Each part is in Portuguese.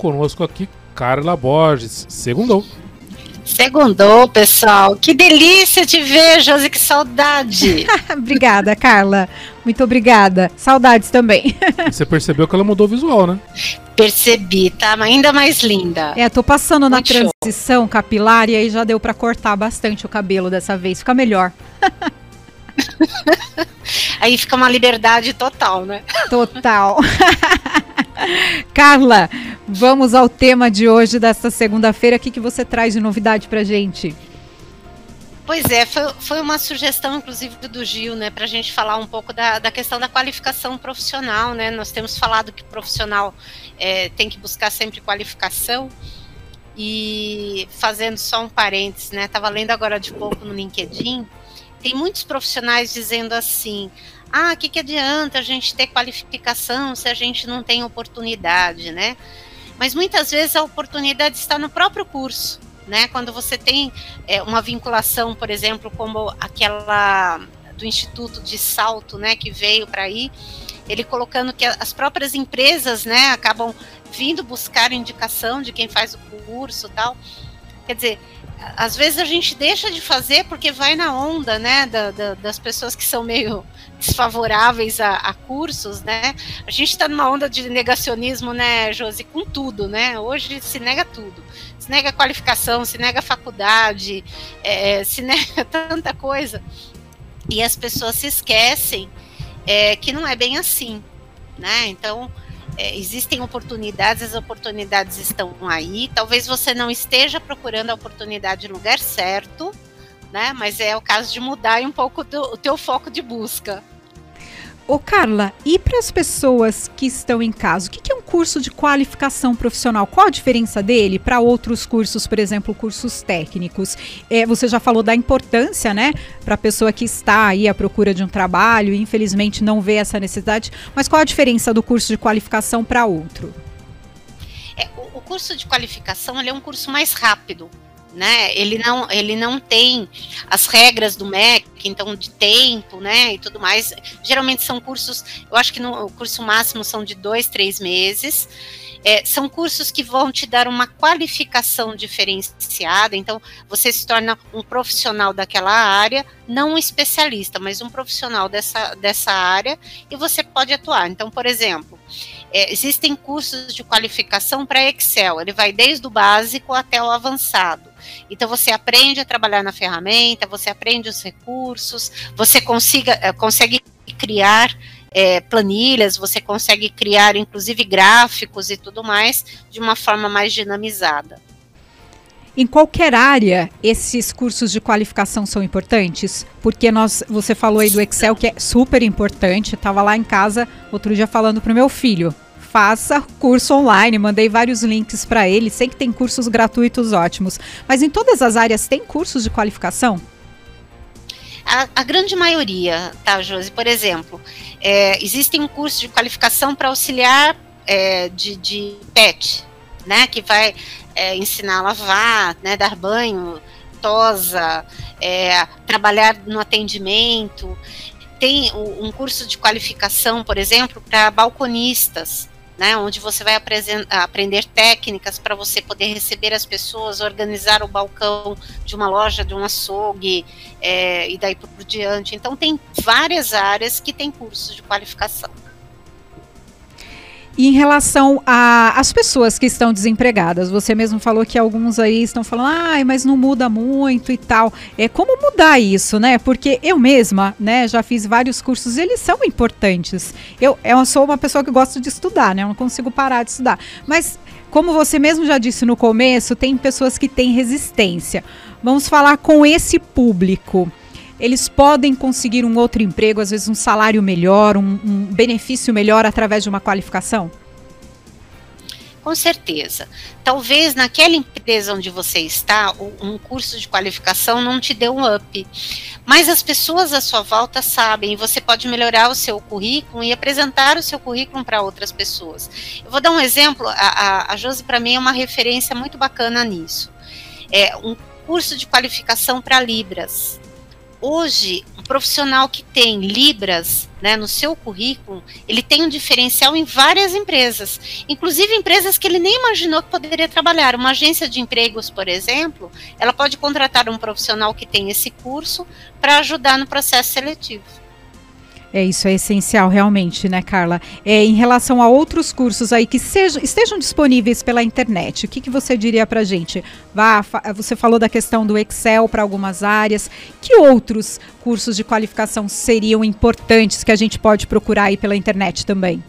conosco aqui Carla Borges. Segundou. Segundou, pessoal. Que delícia te ver, Josi, que saudade. obrigada, Carla. Muito obrigada. Saudades também. Você percebeu que ela mudou o visual, né? Percebi, tá ainda mais linda. É, tô passando Muito na transição show. capilar e aí já deu para cortar bastante o cabelo dessa vez. Fica melhor. aí fica uma liberdade total, né? Total. Carla, vamos ao tema de hoje, desta segunda-feira. O que, que você traz de novidade pra gente? Pois é, foi, foi uma sugestão, inclusive, do Gil, né, para a gente falar um pouco da, da questão da qualificação profissional, né? Nós temos falado que profissional é, tem que buscar sempre qualificação. E fazendo só um parênteses, né? Estava lendo agora de pouco no LinkedIn, tem muitos profissionais dizendo assim: ah, o que, que adianta a gente ter qualificação se a gente não tem oportunidade, né? Mas muitas vezes a oportunidade está no próprio curso, né? Quando você tem é, uma vinculação, por exemplo, como aquela do Instituto de Salto, né, que veio para aí, ele colocando que as próprias empresas, né, acabam vindo buscar indicação de quem faz o curso, tal. Quer dizer, às vezes a gente deixa de fazer porque vai na onda, né, da, da, das pessoas que são meio desfavoráveis a, a cursos, né? A gente está numa onda de negacionismo, né, Josi, com tudo, né? Hoje se nega tudo. Se nega qualificação, se nega faculdade, é, se nega tanta coisa. E as pessoas se esquecem é, que não é bem assim, né? Então, é, existem oportunidades, as oportunidades estão aí. Talvez você não esteja procurando a oportunidade no lugar certo, né? Mas é o caso de mudar um pouco do, o teu foco de busca. Ô Carla, e para as pessoas que estão em casa, o que, é um curso de qualificação profissional? Qual a diferença dele para outros cursos, por exemplo, cursos técnicos? É, você já falou da importância, né, para a pessoa que está aí à procura de um trabalho e infelizmente não vê essa necessidade, mas qual a diferença do curso de qualificação para outro? É, o, o curso de qualificação é um curso mais rápido, né? Ele não, ele não tem as regras do MEC, então de tempo, né, e tudo mais. Geralmente são cursos, eu acho que no curso máximo são de dois, três meses. É, são cursos que vão te dar uma qualificação diferenciada, então você se torna um profissional daquela área, não um especialista, mas um profissional dessa, dessa área e você pode atuar. Então, por exemplo, é, existem cursos de qualificação para Excel, ele vai desde o básico até o avançado. Então você aprende a trabalhar na ferramenta, você aprende os recursos, você consiga, eh, consegue criar é, planilhas, você consegue criar inclusive gráficos e tudo mais de uma forma mais dinamizada. Em qualquer área, esses cursos de qualificação são importantes? Porque nós, você falou aí do Excel, que é super importante. Estava lá em casa outro dia falando para o meu filho faça curso online. Mandei vários links para ele. Sei que tem cursos gratuitos ótimos. Mas em todas as áreas tem cursos de qualificação? A, a grande maioria, tá, Josi? Por exemplo, é, existem um curso de qualificação para auxiliar é, de, de pet, né? Que vai é, ensinar a lavar, né, dar banho, tosa, é, trabalhar no atendimento. Tem um curso de qualificação, por exemplo, para balconistas, né, onde você vai aprender técnicas para você poder receber as pessoas, organizar o balcão de uma loja, de um açougue é, e daí por diante. Então tem várias áreas que tem cursos de qualificação. E em relação às pessoas que estão desempregadas, você mesmo falou que alguns aí estão falando, ai, mas não muda muito e tal. É como mudar isso, né? Porque eu mesma, né, já fiz vários cursos e eles são importantes. Eu, eu sou uma pessoa que gosta de estudar, né? Eu não consigo parar de estudar. Mas, como você mesmo já disse no começo, tem pessoas que têm resistência. Vamos falar com esse público eles podem conseguir um outro emprego, às vezes um salário melhor, um, um benefício melhor através de uma qualificação? Com certeza. Talvez naquela empresa onde você está, um curso de qualificação não te dê um up. Mas as pessoas à sua volta sabem, você pode melhorar o seu currículo e apresentar o seu currículo para outras pessoas. Eu vou dar um exemplo, a, a, a Josi para mim é uma referência muito bacana nisso. É um curso de qualificação para Libras hoje, um profissional que tem Libras né, no seu currículo, ele tem um diferencial em várias empresas, inclusive empresas que ele nem imaginou que poderia trabalhar. Uma agência de empregos, por exemplo, ela pode contratar um profissional que tem esse curso para ajudar no processo seletivo. É, isso é essencial realmente, né, Carla? É, em relação a outros cursos aí que sejam, estejam disponíveis pela internet, o que, que você diria para gente? Vá, você falou da questão do Excel para algumas áreas. Que outros cursos de qualificação seriam importantes que a gente pode procurar aí pela internet também?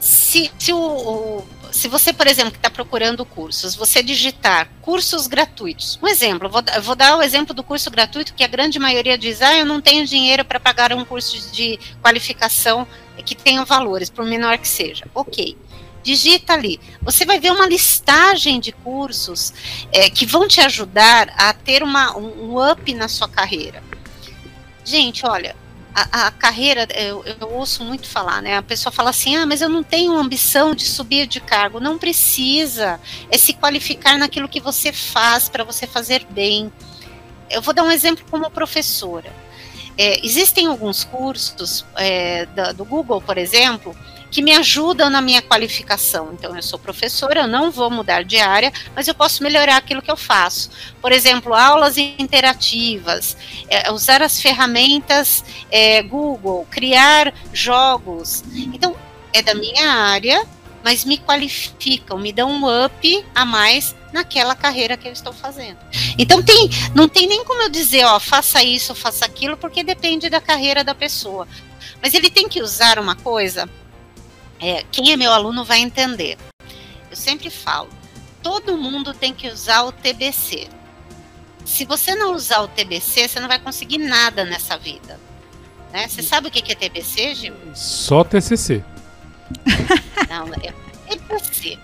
Se, se o, o se você, por exemplo, que está procurando cursos, você digitar cursos gratuitos. Um exemplo, vou, vou dar o exemplo do curso gratuito, que a grande maioria diz, ah, eu não tenho dinheiro para pagar um curso de qualificação que tenha valores, por menor que seja. Ok. Digita ali. Você vai ver uma listagem de cursos é, que vão te ajudar a ter uma, um up na sua carreira. Gente, olha, a, a carreira, eu, eu, ouço muito falar, né? A pessoa fala assim: ah, mas eu não tenho ambição de subir de cargo. Não precisa. É se qualificar naquilo que você faz para você fazer bem. Eu vou dar um exemplo como professora. É, existem alguns cursos é, do Google, por exemplo, que me ajudam na minha qualificação. Então, eu sou professora, eu não vou mudar de área, mas eu posso melhorar aquilo que eu faço. Por exemplo, aulas interativas, é, usar as ferramentas é, Google, criar jogos. Então, é da minha área, mas me qualificam, me dão um up a mais naquela carreira que eu estou fazendo. Então tem, não tem nem como eu dizer, ó, faça isso, faça aquilo, porque depende da carreira da pessoa. Mas ele tem que usar uma coisa é, quem é meu aluno vai entender. Eu sempre falo, todo mundo tem que usar o TBC. Se você não usar o TBC, você não vai conseguir nada nessa vida. Né? Você sabe o que é TBC, Gil? Só TCC. Não, é TBC.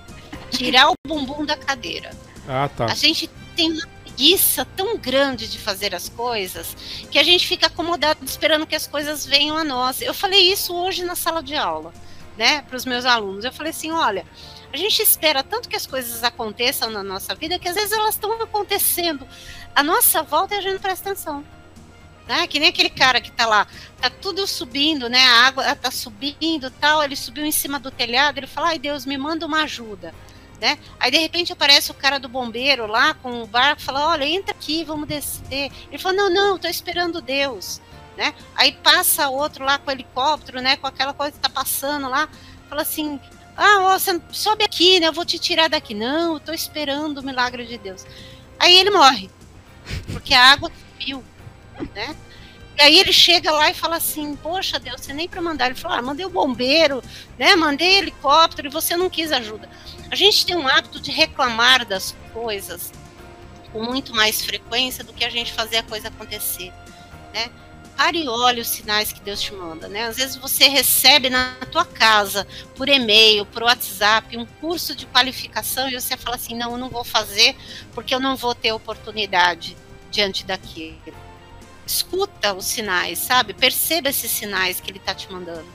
Tirar o bumbum da cadeira. Ah, tá. A gente tem uma preguiça tão grande de fazer as coisas que a gente fica acomodado esperando que as coisas venham a nós. Eu falei isso hoje na sala de aula né, para os meus alunos. Eu falei assim: olha, a gente espera tanto que as coisas aconteçam na nossa vida que às vezes elas estão acontecendo à nossa volta e a gente não presta atenção. Né? Que nem aquele cara que está lá, tá tudo subindo, né? A água está subindo tal, ele subiu em cima do telhado, ele fala, ai Deus, me manda uma ajuda. Né? Aí de repente aparece o cara do bombeiro lá com o barco, fala, olha, entra aqui, vamos descer. Ele fala, não, não, estou esperando Deus né? Aí passa outro lá com helicóptero, né? Com aquela coisa que tá passando lá, fala assim: ah, você sobe aqui, né? Eu vou te tirar daqui. Não, eu tô esperando o milagre de Deus. Aí ele morre, porque a água subiu, né? E aí ele chega lá e fala assim: Poxa, Deus, você nem para mandar. Ele fala: ah, mandei o bombeiro, né? Mandei helicóptero e você não quis ajuda. A gente tem um hábito de reclamar das coisas com muito mais frequência do que a gente fazer a coisa acontecer, né? Pare e olhe os sinais que Deus te manda, né? Às vezes você recebe na tua casa, por e-mail, por WhatsApp, um curso de qualificação e você fala assim, não, eu não vou fazer porque eu não vou ter oportunidade diante daquilo. Escuta os sinais, sabe? Perceba esses sinais que ele está te mandando.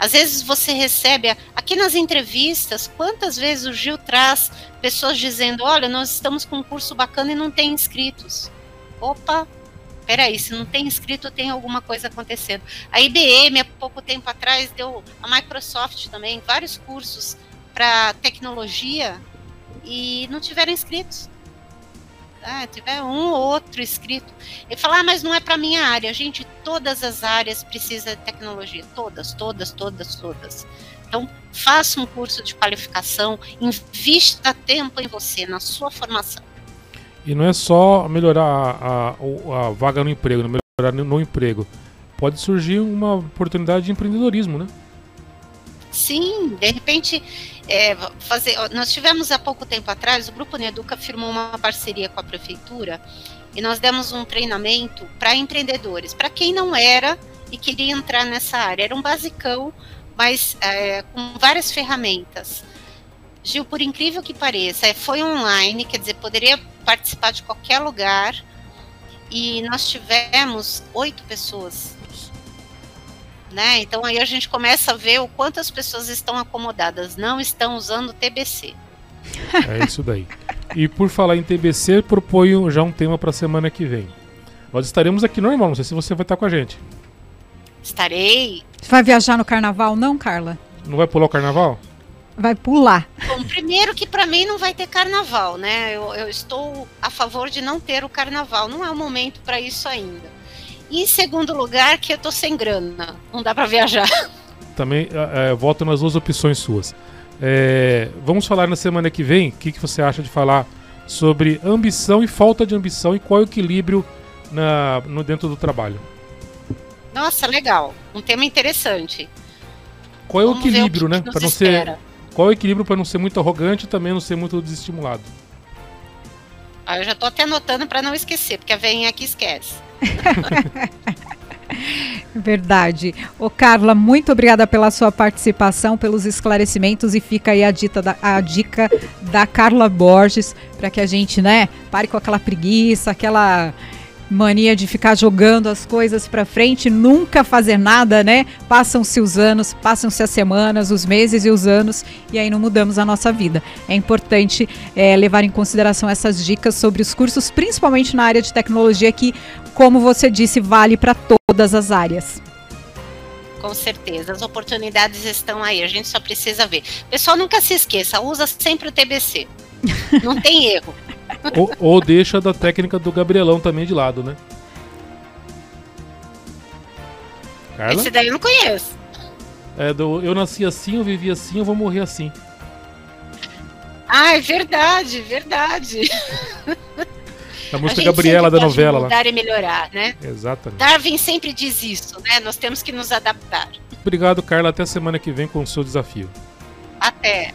Às vezes você recebe, aqui nas entrevistas, quantas vezes o Gil traz pessoas dizendo: Olha, nós estamos com um curso bacana e não tem inscritos. Opa, peraí, se não tem inscrito, tem alguma coisa acontecendo. A IBM, há pouco tempo atrás, deu, a Microsoft também, vários cursos para tecnologia e não tiveram inscritos. Ah, tiver um ou outro inscrito. E falar, ah, mas não é para minha área. Gente, todas as áreas precisam de tecnologia. Todas, todas, todas, todas. Então, faça um curso de qualificação, invista tempo em você, na sua formação. E não é só melhorar a, a, a vaga no emprego, não melhorar no, no emprego. Pode surgir uma oportunidade de empreendedorismo, né? Sim, de repente, é, fazer. Nós tivemos há pouco tempo atrás, o Grupo Neduca firmou uma parceria com a prefeitura e nós demos um treinamento para empreendedores, para quem não era e queria entrar nessa área. Era um basicão, mas é, com várias ferramentas. Gil, por incrível que pareça, é, foi online, quer dizer, poderia participar de qualquer lugar. E nós tivemos oito pessoas. Né? Então aí a gente começa a ver o quanto as pessoas estão acomodadas, não estão usando TBC. É isso daí. E por falar em TBC, proponho já um tema para a semana que vem. Nós estaremos aqui normal, não sei se você vai estar com a gente. Estarei. Você vai viajar no carnaval, não, Carla? Não vai pular o carnaval? Vai pular. Primeiro que para mim não vai ter carnaval, né? Eu, eu, estou a favor de não ter o carnaval. Não é o momento para isso ainda. E em segundo lugar, que eu tô sem grana. Não dá para viajar. Também é, voto nas duas opções suas. É, vamos falar na semana que vem. O que, que você acha de falar sobre ambição e falta de ambição e qual é o equilíbrio na, no dentro do trabalho? Nossa, legal. Um tema interessante. Qual é o Vamos equilíbrio, o que né? Para não ser qual é o equilíbrio para não ser muito arrogante e também não ser muito desestimulado? Ah, eu já tô até anotando para não esquecer, porque a veinha aqui esquece. Verdade. Ô Carla, muito obrigada pela sua participação, pelos esclarecimentos e fica aí a, dita da, a dica da Carla Borges para que a gente, né, pare com aquela preguiça, aquela mania de ficar jogando as coisas para frente, nunca fazer nada, né? Passam-se os anos, passam-se as semanas, os meses e os anos e aí não mudamos a nossa vida. É importante é, levar em consideração essas dicas sobre os cursos, principalmente na área de tecnologia, que, como você disse, vale para todas as áreas. Com certeza, as oportunidades estão aí, a gente só precisa ver. Pessoal, nunca se esqueça, usa sempre o TBC. Não tem erro ou, ou deixa da técnica do Gabrielão também de lado, né? Carla? Esse daí eu não conheço. É do eu nasci assim, eu vivi assim, eu vou morrer assim. Ah, é verdade, verdade. A música a Gabriela da novela mudar lá. e melhorar, né? Exatamente. Darwin sempre diz isso, né? Nós temos que nos adaptar. Obrigado, Carla. Até semana que vem com o seu desafio. Até.